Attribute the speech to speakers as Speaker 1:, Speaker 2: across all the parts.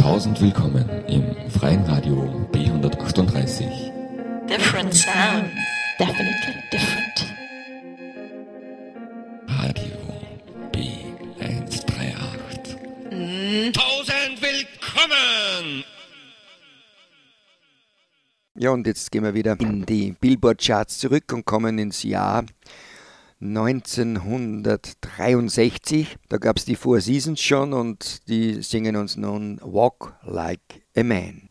Speaker 1: Tausend willkommen im freien Radio B138.
Speaker 2: Different sound. Definitely different.
Speaker 1: Radio B138. Mm.
Speaker 3: Tausend willkommen!
Speaker 4: Ja, und jetzt gehen wir wieder in die Billboard-Charts zurück und kommen ins Jahr 1963. Da gab es die Four Seasons schon und die singen uns nun Walk Like a Man.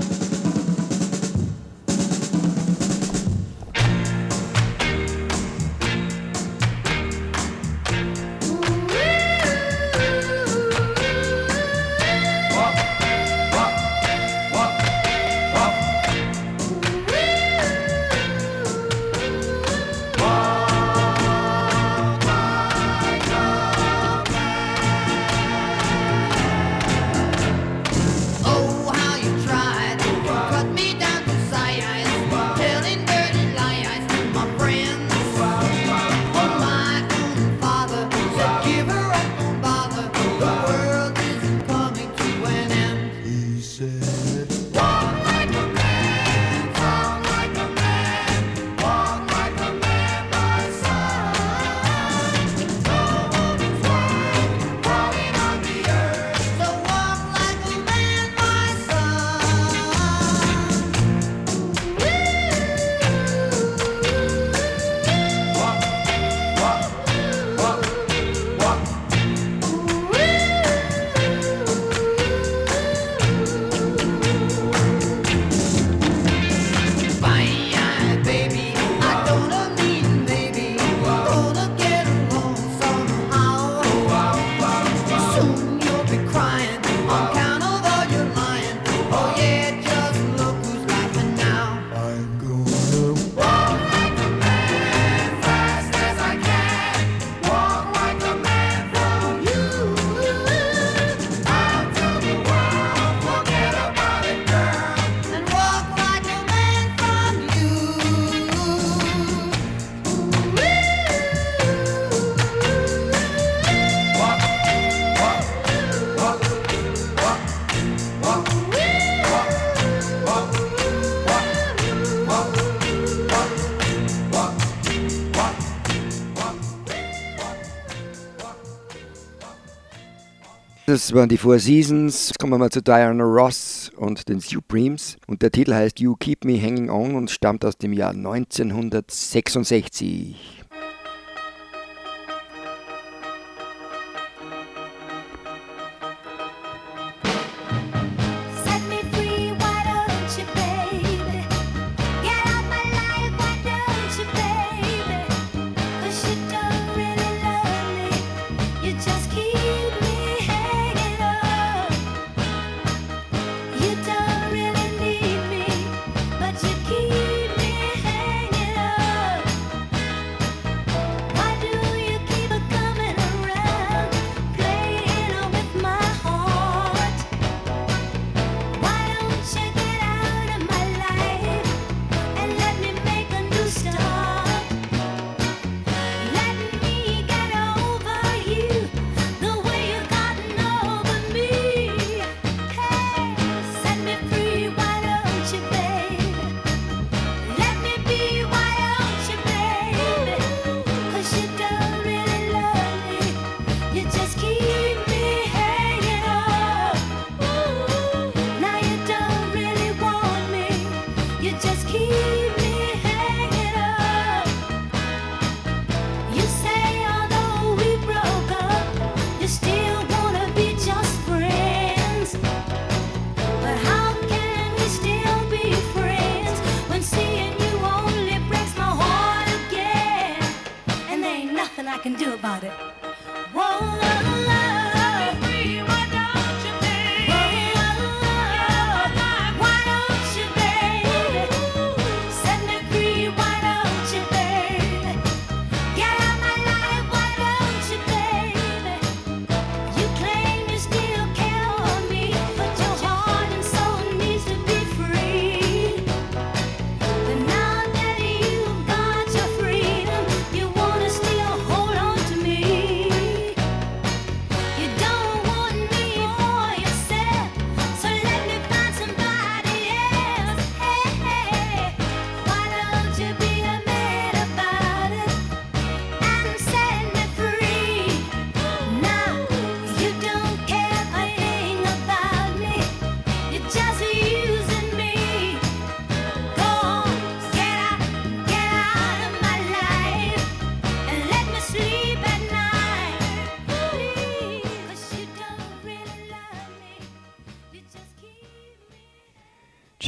Speaker 4: Das waren die Four Seasons. Jetzt kommen wir mal zu Diana Ross und den Supremes. Und der Titel heißt You Keep Me Hanging On und stammt aus dem Jahr 1966.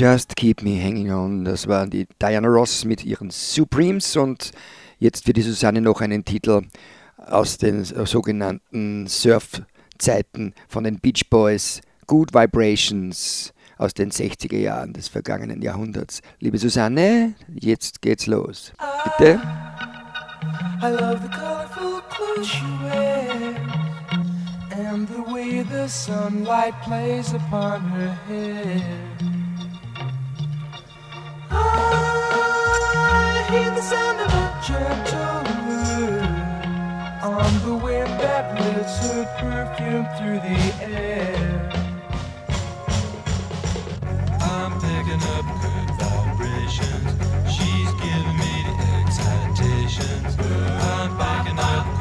Speaker 5: Just Keep Me Hanging On.
Speaker 6: Das waren die Diana Ross mit ihren Supremes und jetzt für die Susanne noch einen Titel aus den sogenannten Surf-Zeiten von den Beach Boys. Good Vibrations aus den 60er Jahren des vergangenen Jahrhunderts. Liebe Susanne, jetzt geht's los. Bitte?
Speaker 7: I love the colorful clothes she wears and the way the sunlight plays upon her hair.
Speaker 8: Vibrations. She's giving me the excitations. I'm picking up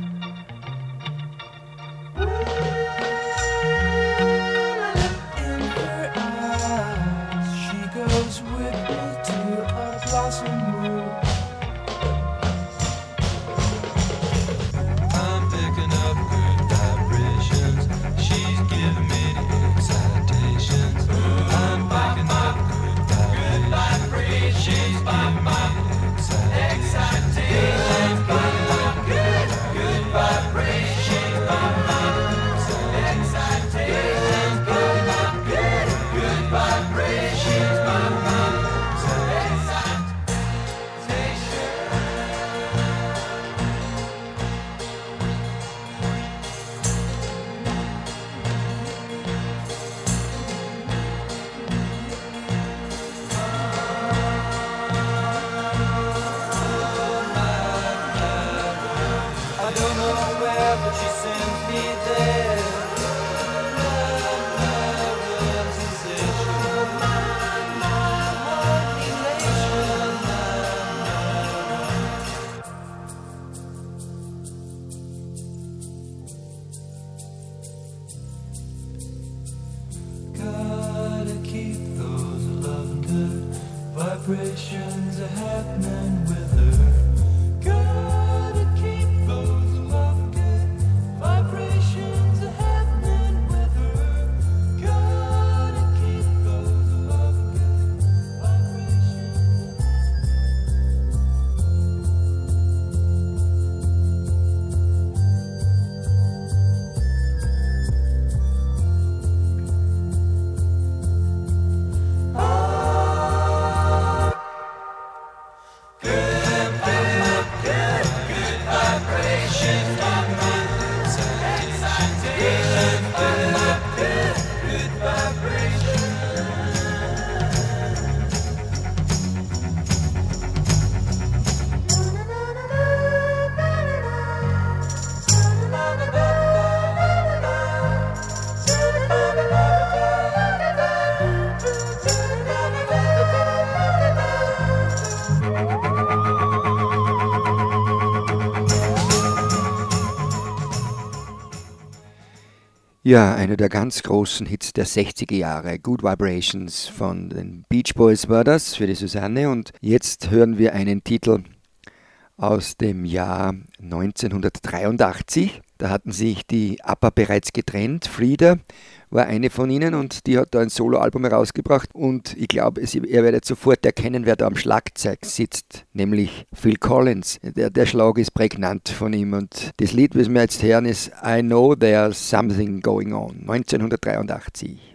Speaker 6: Ja, einer der ganz großen Hits der 60er Jahre, Good Vibrations von den Beach Boys war das für die Susanne und jetzt hören wir einen Titel aus dem Jahr 1983. Da hatten sich die APA bereits getrennt. Frieda war eine von ihnen und die hat da ein Soloalbum herausgebracht und ich glaube, ihr werdet sofort erkennen, wer da am Schlagzeug sitzt, nämlich Phil Collins. Der, der Schlag ist prägnant von ihm und das Lied, was wir jetzt hören, ist I Know There's Something Going On, 1983.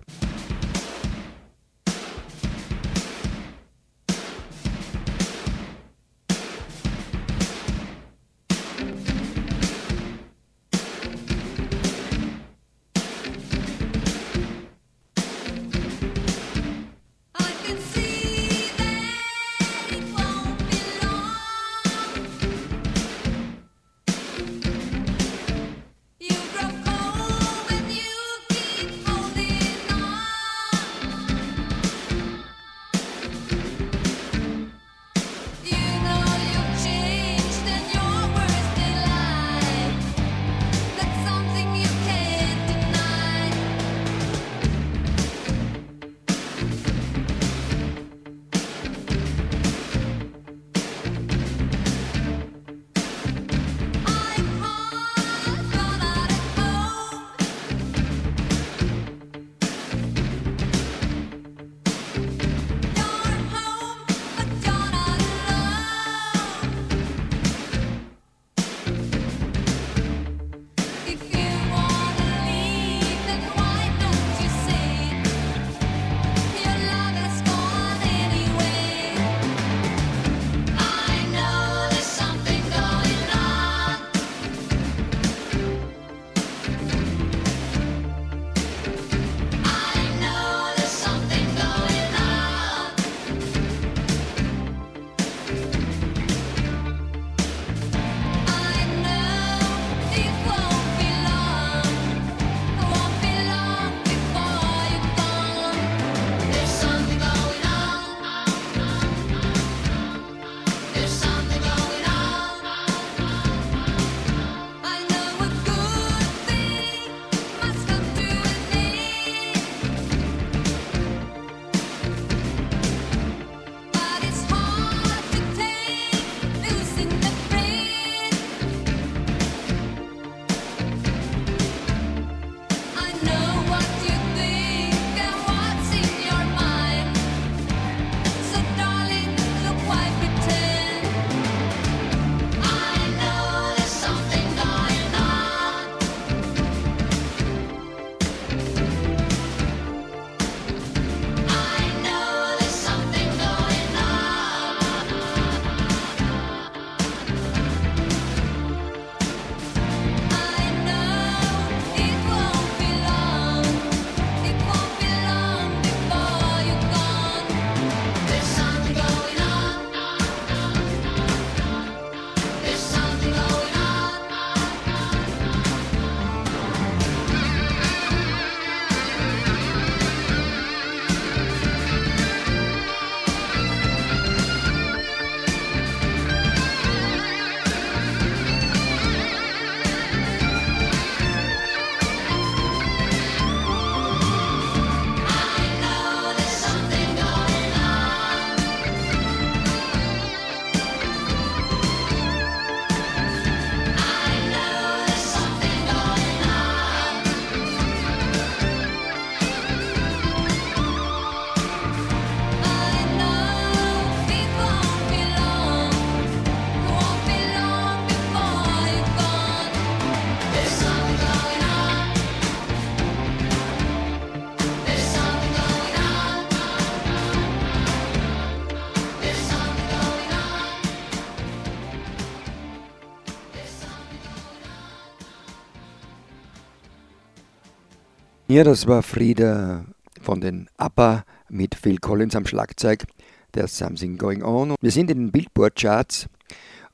Speaker 6: Ja, das war Frieda von den ABBA mit Phil Collins am Schlagzeug. There's Something Going On. Wir sind in den Billboard-Charts,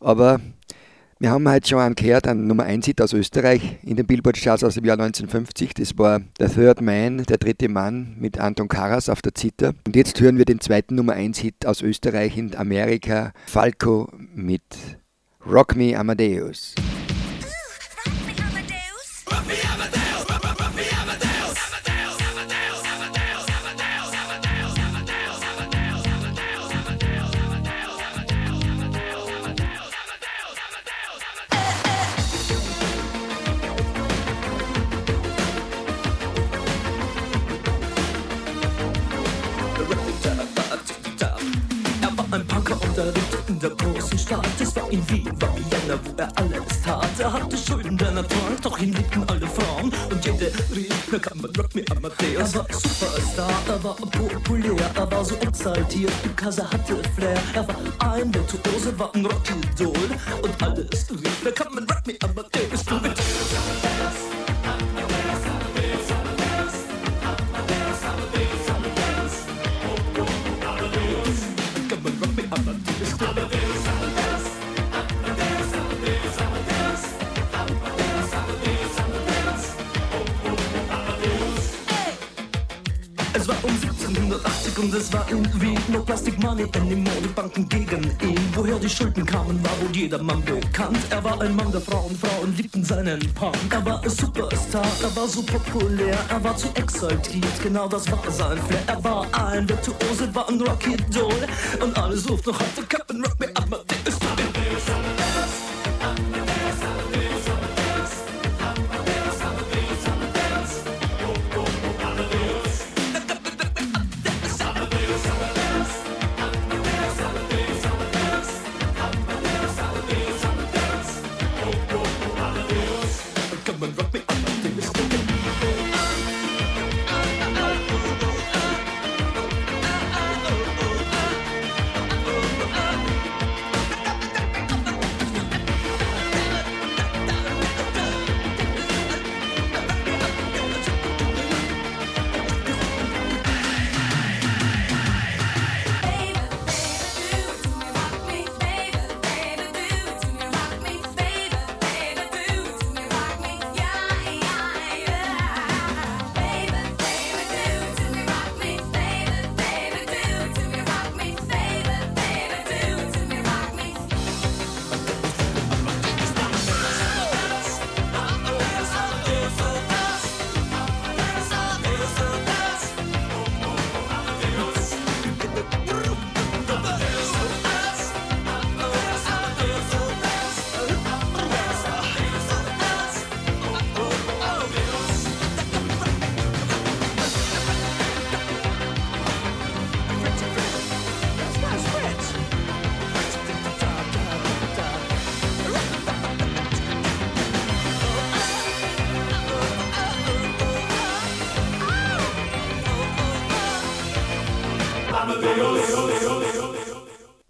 Speaker 6: aber wir haben heute schon einen gehört, einen Nummer 1 Hit aus Österreich in den Billboard-Charts aus dem Jahr 1950. Das war The Third Man, der dritte Mann mit Anton Karas auf der Zither. Und jetzt hören wir den zweiten Nummer 1 Hit aus Österreich in Amerika, Falco mit Rock Me Amadeus.
Speaker 9: Er er lebte in der großen Stadt. Es war in Wien, war Vienna, wo er alles tat. Er hatte Schulden, denn er trank, doch ihn liebten alle Frauen. Und jede rief, na kann man Rock Me Amadeus. Er war Superstar, er war populär, er war so exaltiert, because er hatte Flair. Er war ein Virtuose, war ein Rockidol. Und alles rief, na kann man Rock Me Amadeus. Du und es war in Wien No Plastic Money anymore, die Banken gegen ihn. Woher die Schulden kamen, war wohl jedermann bekannt. Er war ein Mann der Frauen, Frauen liebten seinen Punk Er war ein Superstar, er war so populär Er war zu exaltiert, genau das war sein Flair. Er war ein Virtuose, war ein Rocky Doll. Und alle suchten noch heute Captain Rock Me Amadeus Come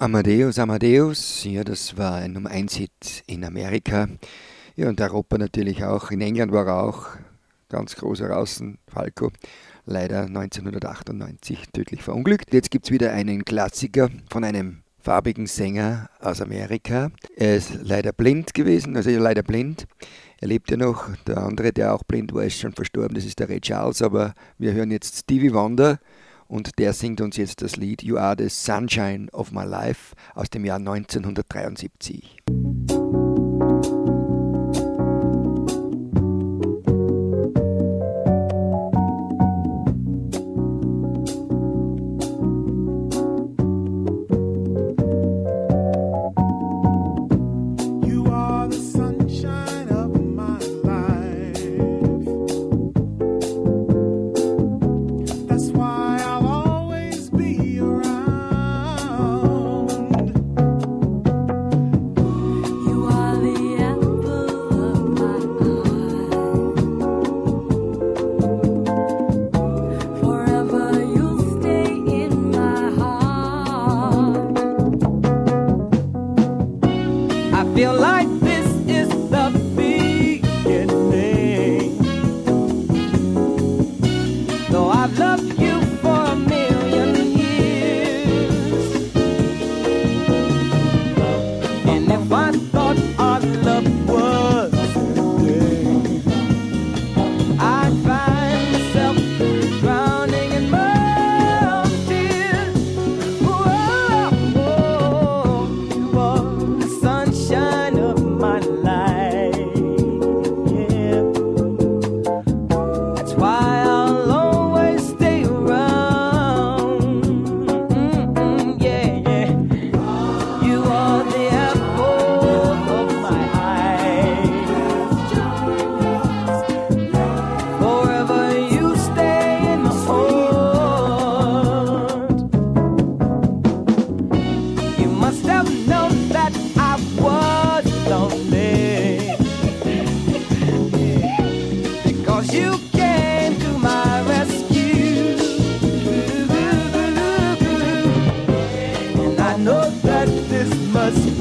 Speaker 9: Amadeus,
Speaker 6: Amadeus, ja, das war ein Nummer 1 Hit in Amerika. Ja, und Europa natürlich auch. In England war er auch ganz groß draußen, Falco. Leider 1998 tödlich verunglückt. Jetzt gibt es wieder einen Klassiker von einem farbigen Sänger aus Amerika. Er ist leider blind gewesen, also leider blind. Er lebt ja noch. Der andere, der auch blind war, ist schon verstorben. Das ist der Ray Charles. Aber wir hören jetzt Stevie Wonder und der singt uns jetzt das Lied You Are the Sunshine of My Life aus dem Jahr 1973.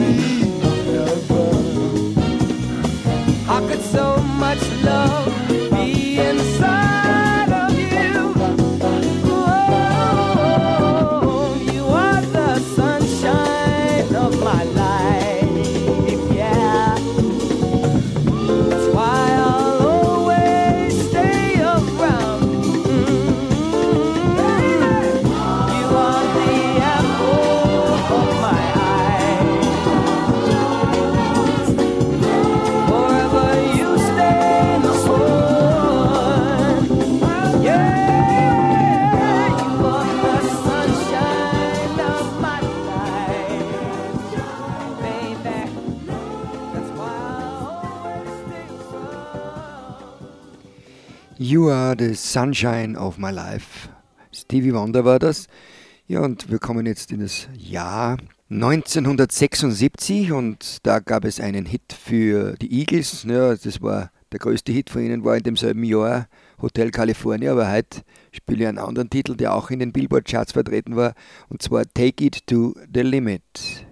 Speaker 10: me. The sunshine of my life.
Speaker 6: Stevie Wonder war das. Ja, und wir kommen jetzt in das Jahr 1976 und da gab es einen Hit für die Eagles. Ja, das war der größte Hit von ihnen war in demselben Jahr Hotel California, aber heute spiele ich einen anderen Titel, der auch in den Billboard Charts vertreten war, und zwar Take It to the Limit.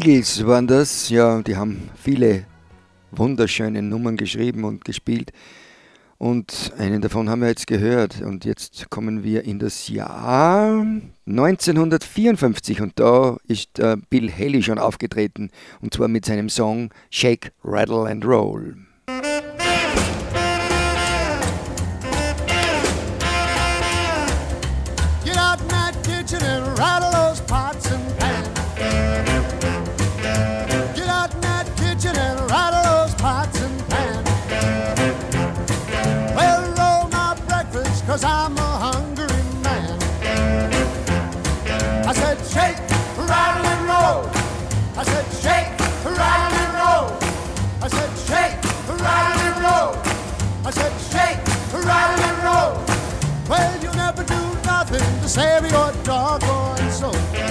Speaker 6: Eagles waren das, ja, die haben viele wunderschöne Nummern geschrieben und gespielt. Und einen davon haben wir jetzt gehört. Und jetzt kommen wir in das Jahr 1954. Und da ist äh, Bill Haley schon aufgetreten. Und zwar mit seinem Song Shake, Rattle and Roll.
Speaker 11: save your doggone soul.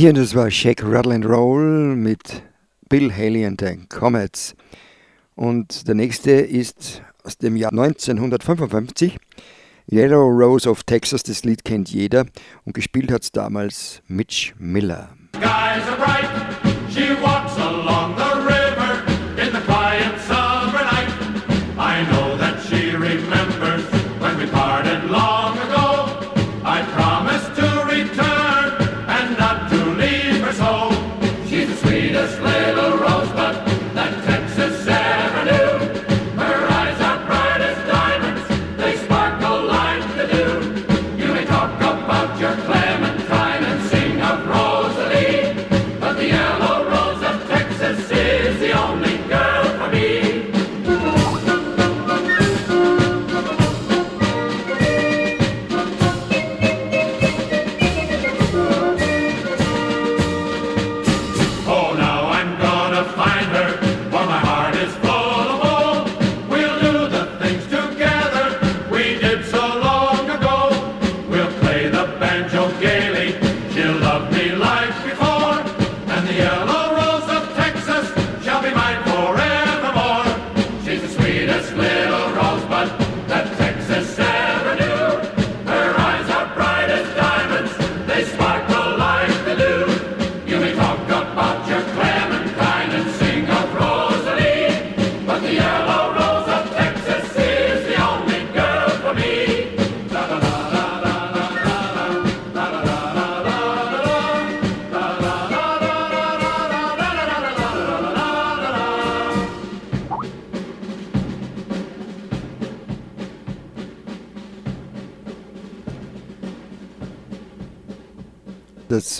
Speaker 6: Ja, das war Shake, Rattle and Roll mit Bill Haley and the Comets. Und der nächste ist aus dem Jahr 1955. Yellow Rose of Texas, das Lied kennt jeder. Und gespielt hat es damals Mitch Miller.
Speaker 12: Skies are bright.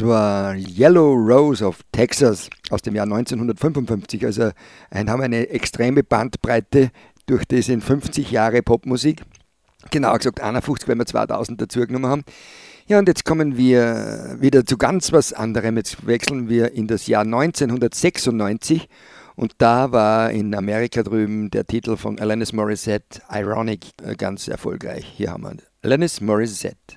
Speaker 12: über Yellow Rose of Texas
Speaker 6: aus dem Jahr 1955. Also haben wir eine extreme Bandbreite durch die sind 50 Jahre Popmusik. Genau gesagt 51, wenn wir 2000 dazu genommen haben. Ja, und jetzt kommen wir wieder zu ganz was anderem. Jetzt wechseln wir in das Jahr 1996 und da war in Amerika drüben der Titel von Alanis Morissette, Ironic, äh, ganz erfolgreich. Hier haben wir Alanis Morissette.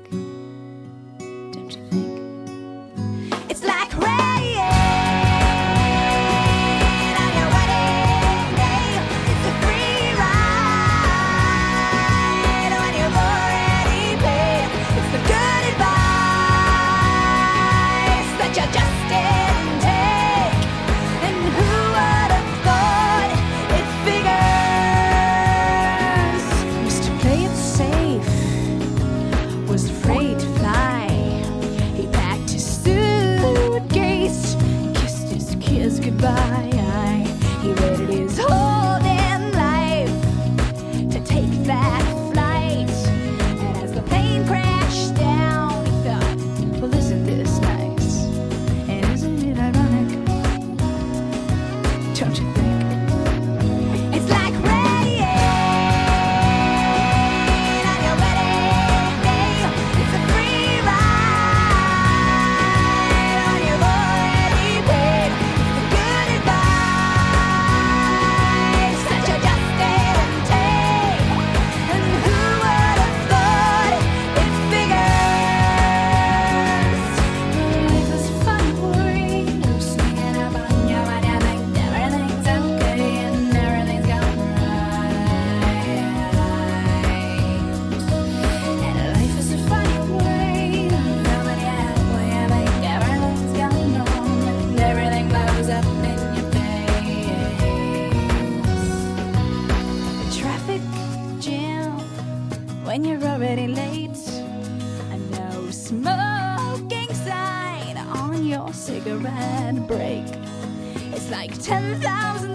Speaker 13: Like 10,000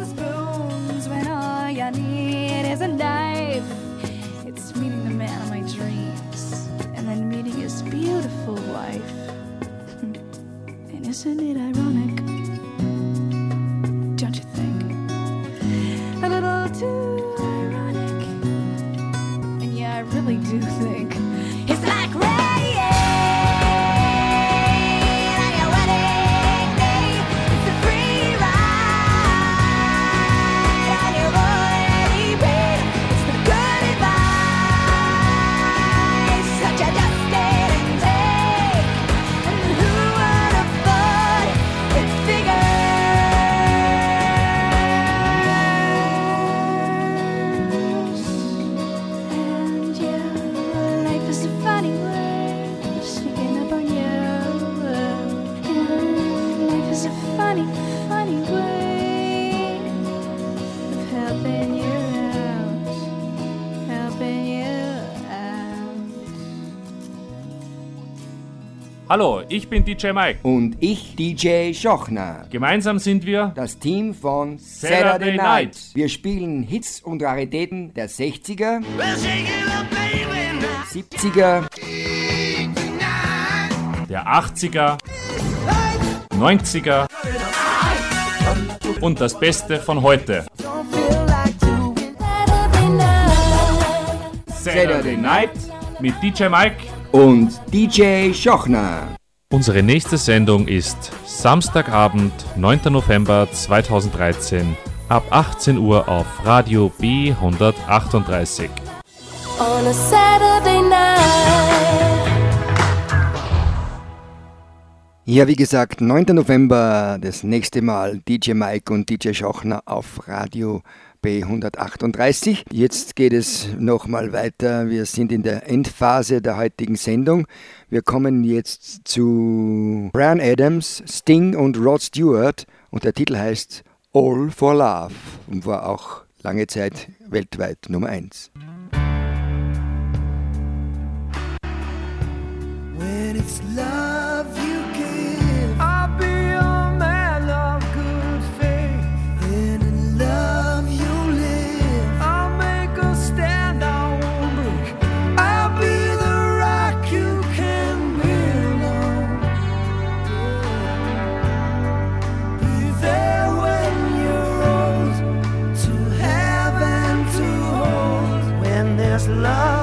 Speaker 14: Hallo, ich bin DJ Mike.
Speaker 6: Und ich, DJ Schochner.
Speaker 14: Gemeinsam sind wir
Speaker 6: Das Team von
Speaker 14: Saturday
Speaker 6: Saturday,
Speaker 14: Night.
Speaker 6: Night. Wir spielen Hits und Raritäten der 60er, 70er,
Speaker 14: der 80er, 90er und das Beste von heute. Saturday Night mit DJ Mike
Speaker 6: und DJ Schochner.
Speaker 14: Unsere nächste Sendung ist Samstagabend, 9. November 2013 ab 18 Uhr auf Radio B138.
Speaker 13: On a Saturday night.
Speaker 6: Ja, wie gesagt, 9. November, das nächste Mal DJ Mike und DJ Schochner auf Radio B138. 138. Jetzt geht es nochmal weiter. Wir sind in der Endphase der heutigen Sendung. Wir kommen jetzt zu Brian Adams, Sting und Rod Stewart und der Titel heißt All for Love und war auch lange Zeit weltweit Nummer 1.
Speaker 15: When it's love love.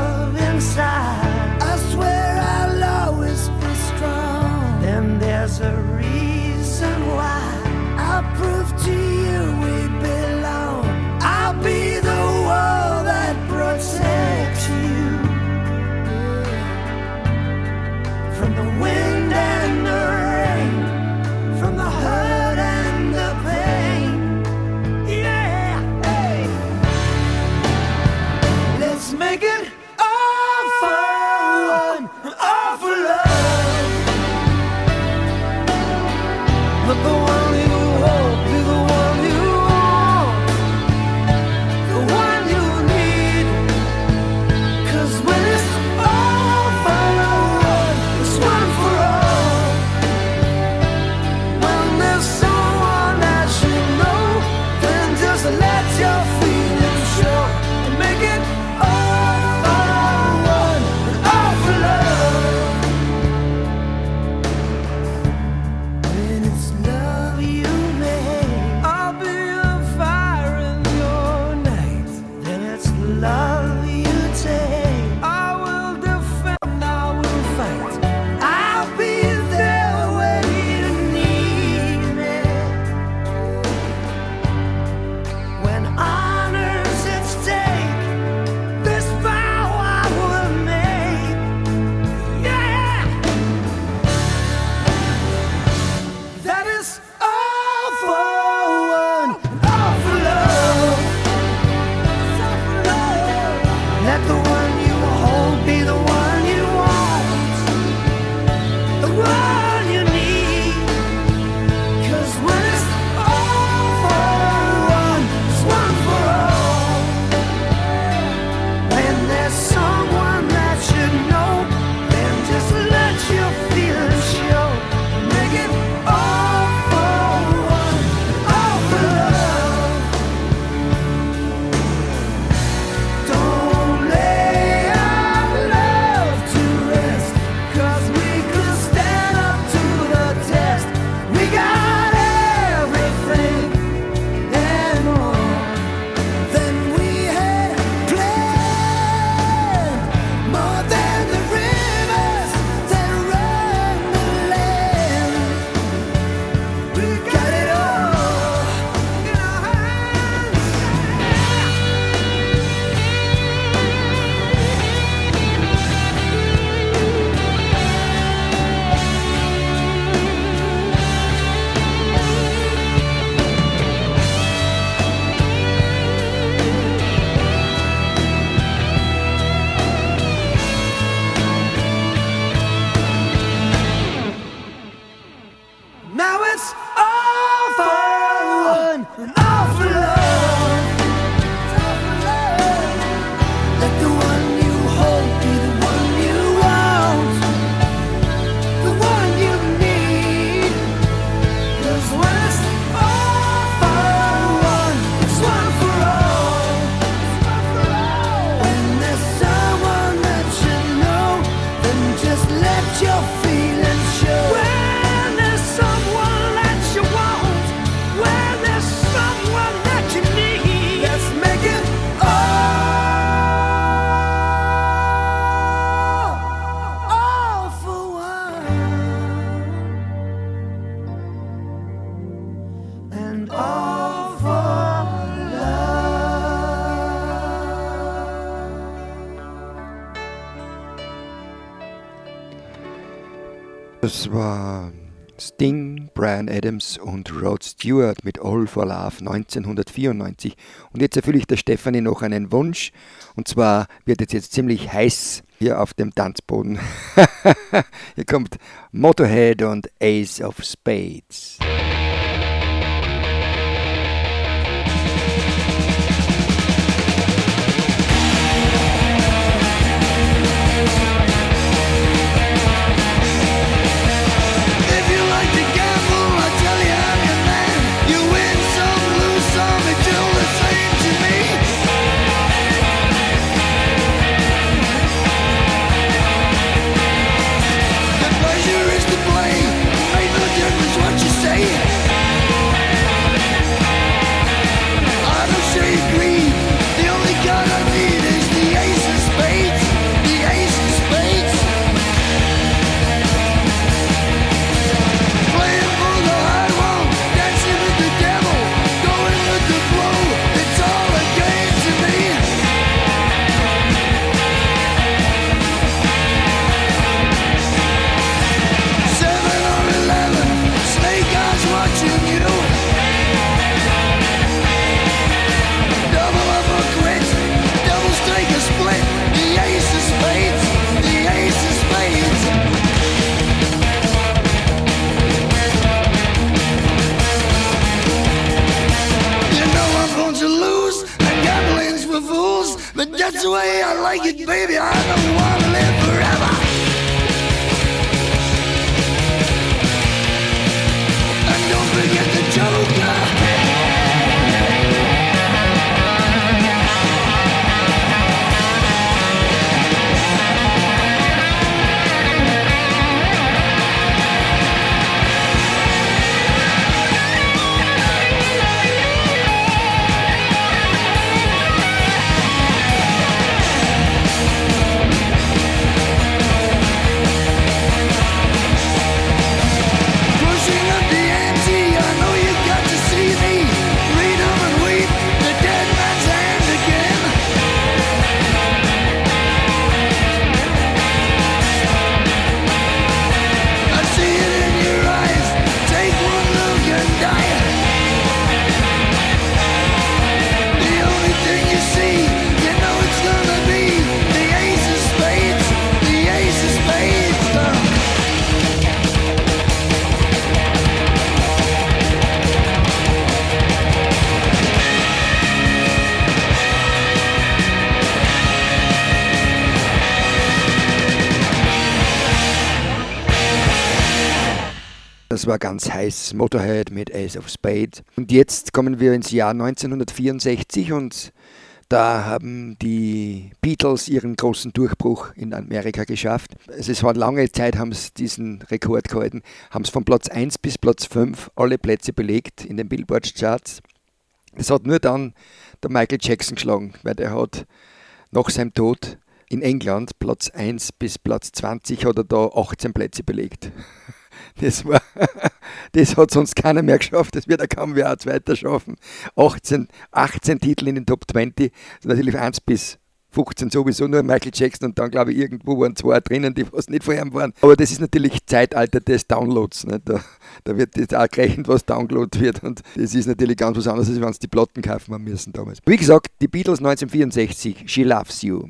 Speaker 6: Das war Sting, Brian Adams und Rod Stewart mit All for Love 1994. Und jetzt erfülle ich der Stefanie noch einen Wunsch. Und zwar wird es jetzt ziemlich heiß hier auf dem Tanzboden. hier kommt Motorhead und Ace of Spades.
Speaker 16: Das war ganz heiß, Motorhead mit Ace of Spades. Und jetzt kommen wir ins Jahr 1964 und da haben die Beatles ihren großen Durchbruch in Amerika geschafft. Es war lange Zeit, haben sie diesen Rekord gehalten, haben es von Platz 1 bis Platz 5 alle Plätze belegt in den Billboard-Charts. Das hat nur dann der Michael Jackson geschlagen, weil der hat nach seinem Tod in England Platz 1 bis Platz 20 hat da 18 Plätze belegt. Das, war, das hat sonst keiner mehr geschafft, das wird er kaum wer als weiter schaffen. 18, 18 Titel in den Top 20, natürlich 1 bis 15 sowieso nur Michael Jackson und dann glaube ich irgendwo waren zwei drinnen, die was nicht vor ihm waren. Aber das ist natürlich Zeitalter des Downloads. Nicht? Da, da wird das auch gerechnet, was downloadet wird und das ist natürlich ganz was anderes, als wenn sie die Platten kaufen haben müssen damals. Wie gesagt, die Beatles 1964, She Loves You.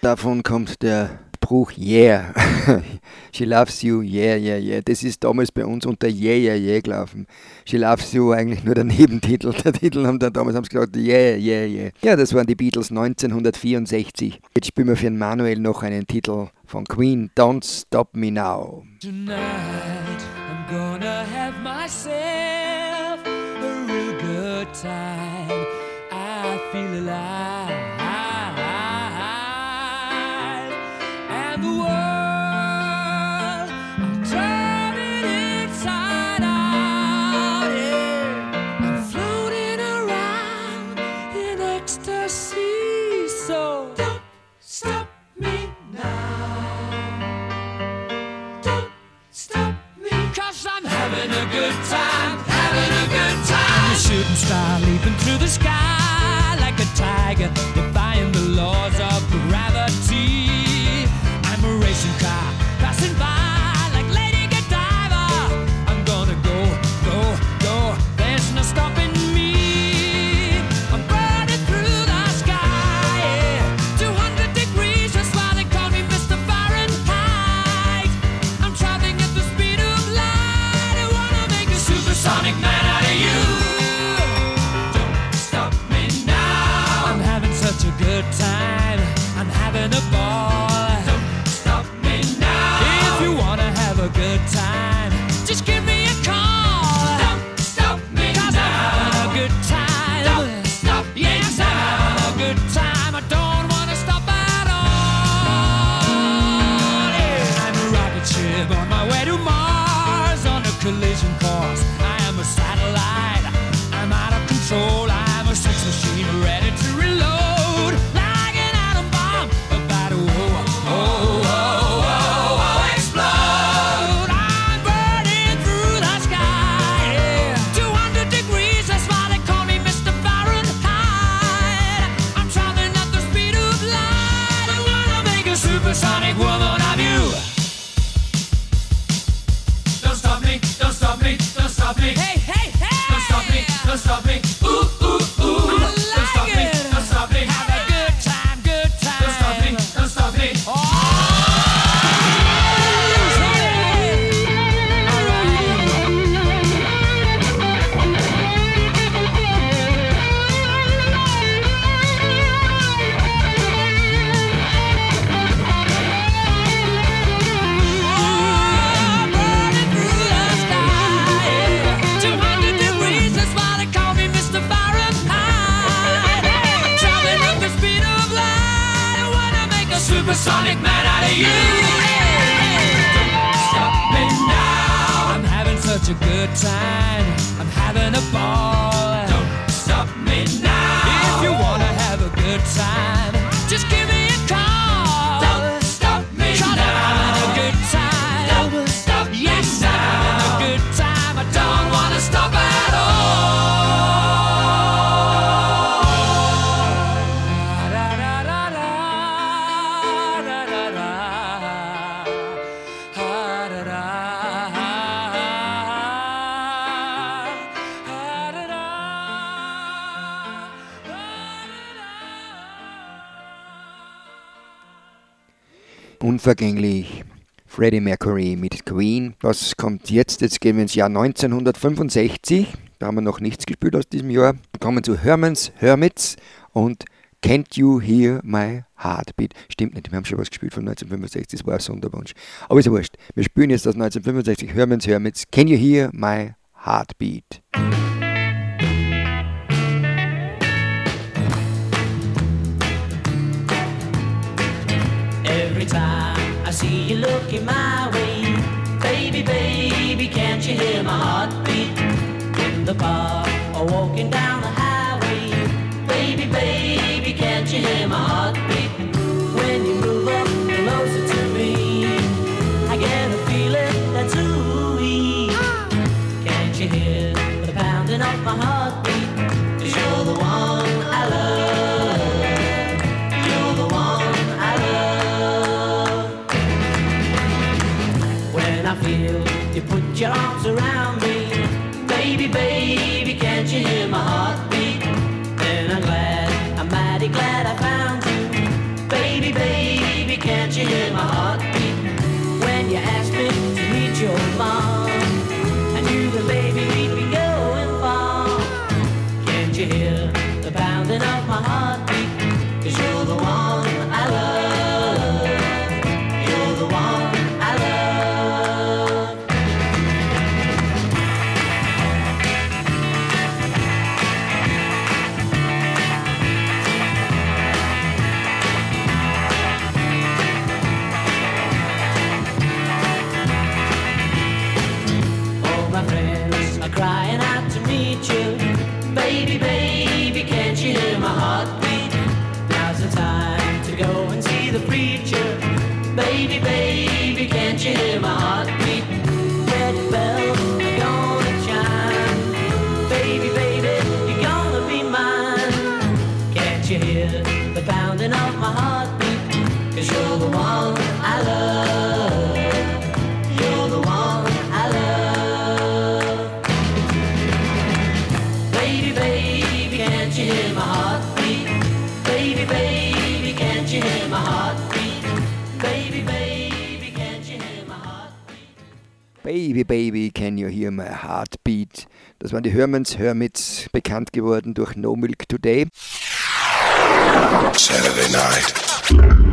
Speaker 16: Davon kommt der Spruch Yeah. She loves you, yeah, yeah, yeah. Das ist damals bei uns unter Yeah, yeah, yeah gelaufen. She loves you eigentlich nur der Nebentitel. Der Titel haben dann damals haben sie gesagt, yeah, yeah, yeah. Ja, das waren die Beatles 1964. Jetzt spielen wir für den Manuel noch einen Titel von Queen, Don't Stop Me Now.
Speaker 17: Tonight I'm gonna have myself a real good time. I feel alive. good time, having a good time. I'm a shooting star leaping through the sky like a tiger. time. Just give me.
Speaker 6: unvergänglich. Freddie Mercury mit Queen. Was kommt jetzt? Jetzt gehen wir ins Jahr 1965. Da haben wir noch nichts gespielt aus diesem Jahr. Wir kommen zu Hermans Hermits und Can't You Hear My Heartbeat? Stimmt nicht, wir haben schon was gespielt von 1965, das war ein Sonderwunsch. Aber ist ja wurscht. Wir spielen jetzt aus 1965 Hermans Hermits. Can You Hear My Heartbeat?
Speaker 16: Every time I see you looking my way. Baby, baby, can't you hear my heartbeat? In the bar or walking down the
Speaker 6: Baby, Baby, can you hear my heartbeat? Das waren die Hermans Hermits, bekannt geworden durch No Milk Today.
Speaker 3: Saturday night.